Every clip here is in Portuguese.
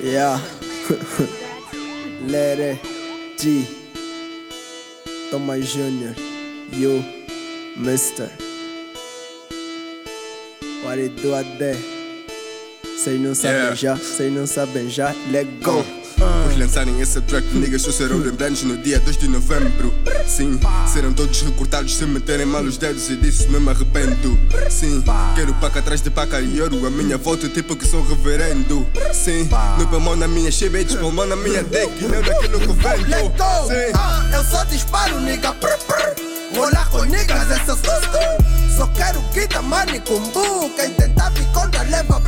Yeah. Lere G. Thomas Jr. You, Mister. What it do out there? Cês não sabem Yeah. já, cês não sabem já. Let go. Por lançarem essa track, niggas só serão lembrados no dia 2 de novembro. Sim, serão todos recortados se meterem mal os dedos e disso não me arrependo. Sim, quero paca atrás de paca e ouro. A minha volta, tipo que sou reverendo. Sim, no pulmão na minha chebe, pulmão na minha deck e não naquilo que vendo. Sim. Ah, eu só disparo, nigga. Prr, prr. Rolar com niggas, essa susto. Só quero guita, money, kumbu. Quem tentar vir contra, leva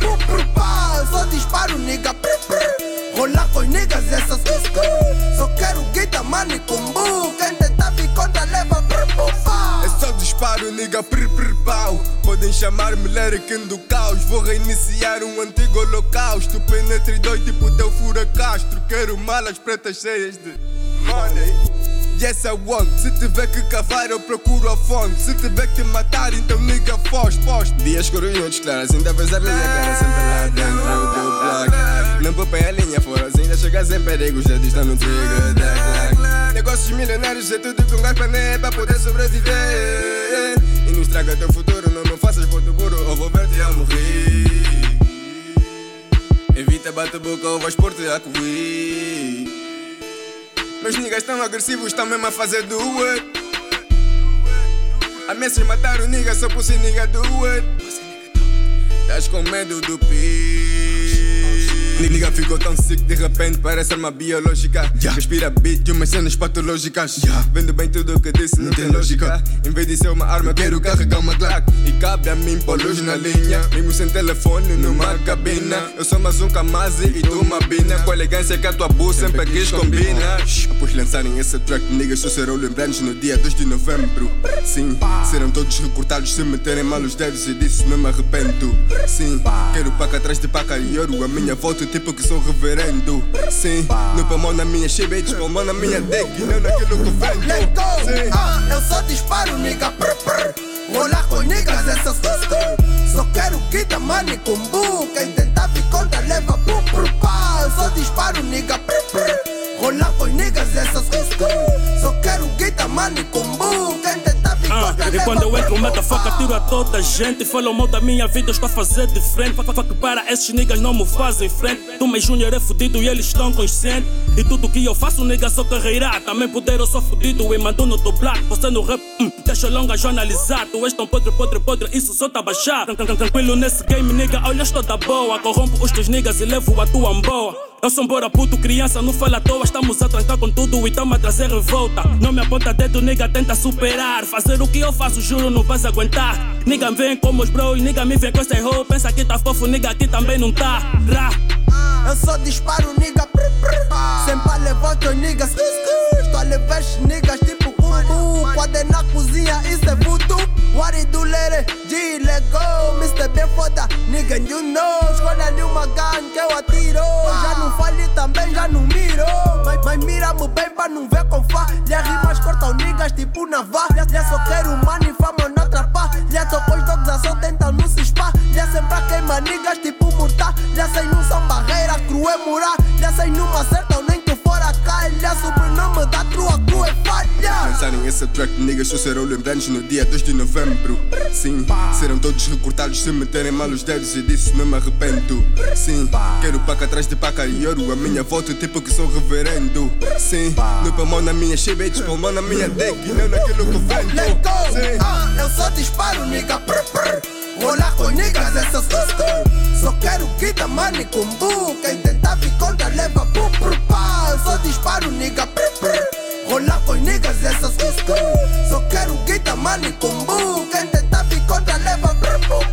disparo, nigga, prr prr pau. Podem chamar-me Lerican do caos. Vou reiniciar um antigo holocausto. Penetre dói tipo teu furacastro. Quero malas pretas cheias de money. Yes, I want. Se tiver que cavar, eu procuro a fonte. Se tiver que matar, então nigga, foge, poste. Dias escuros claras, ainda vês a minha cara sempre lá dentro do block. Não poupem a linha fora, ainda chegas em perigo, já estão no trigger da. Negócios milionários é tudo com gás pané pra poder sobreviver. E não estraga teu futuro, não me faças ponto burro, ou vou ver-te a morrer. Evita bate boca ou vais pôr-te a correr. Meus niggas tão agressivos, estão mesmo a fazer do it. Ameaças matar o nigga só por ser nigga do it. Tás com medo do pi. Nigga ficou tão sick de repente parece arma biológica. Respira beat de umas cenas patológicas. Vendo bem tudo o que disse, não, tem lógica. Em vez de ser uma arma, quero carregar uma Glock. E cabe a mim pôr luz na linha. Mesmo sem telefone numa cabina. Eu sou mais um Kamazi e tu uma bina. Com a elegância que a tua bu sempre quis combina. Após lançarem essa track, niggas só serão lembrados no dia 2 de novembro. Sim, serão todos recortados se meterem mal os dedos e disso não me arrependo. Sim, quero paca atrás de paca e ouro. A minha volta, tipo que sou reverendo. Sim, no pulmão na minha chebe, pulmão na minha deck não naquilo que Let vendo. go! Sim. Ah, eu só disparo, nigga. Prr, prr. Rolar com niggas, essa susto. Só quero guita, money, kumbu. Quem tentar vir contra, leva pro pro pá. Eu só disparo, nigga. Prr, prr. Rolar com niggas, essa susto. Só quero guita, money, kumbu. Quem e quando eu entro, pá. tiro a toda a gente. Falam mal da minha vida, estou a fazer diferente. Fuck, fuck, para esses niggas não me fazem frente. Tu, mais Júnior, é fudido e eles estão conscientes. E tudo que eu faço, nigga, sou carreira. Também poder, eu sou fudido e mando no teu black. Você no rap, hum, deixa longa. Tu és tão podre, podre, podre, isso só tá baixar. Tran- tran- Tranquilo nesse game, nigga, olha, estou da boa. Corrompo os teus niggas e levo a tua boa. Eu sou um bora puto, criança, não fala à toa. Estamos a trancar com tudo e tamo a trazer revolta. Não me aponta dedo, nigga, tenta superar. Fazer o que eu faço, juro, não vais aguentar. Nigga, vem como os bros, nigga, me vem com essa hoe. Pensa que tá fofo, nigga, aqui também não tá. Ra. Eu só disparo, nigga. Mr. bem foda, nigga, you know. Escolha uma gun que eu atiro. Já não falhe também, já não miro. Mas, mas mira-me bem pra não ver com falha. Rimas cortam niggas tipo navalha. Já só quero money, fama não atrapalha. Tô com os dogs a só tentam não se espalha. Sempre queima niggas tipo mortal. Já sei não são barreira, cru é Lançarem essa track, niggas só serão lembrados no dia 2 de novembro. Sim, serão todos recortados se meterem mal os dedos e disso não me arrependo. Sim, quero paca atrás de paca e ouro. A minha volta, tipo que sou reverendo. Sim, no pulmão na minha chebe, pulmão na minha deck e não naquilo que vendo. Let go! Sim. Ah, eu só disparo, nigga. Prr, prr. Rolar com niggas, essa susto. Só quero guita, money, kumbu. Quem tentar vir contra, leva pro pro pá. Eu só disparo, nigga. Prr, prr. Rolar com niggas essas cuscuz Só quero guita, mano e combu Quem tentar picoda leva brumbu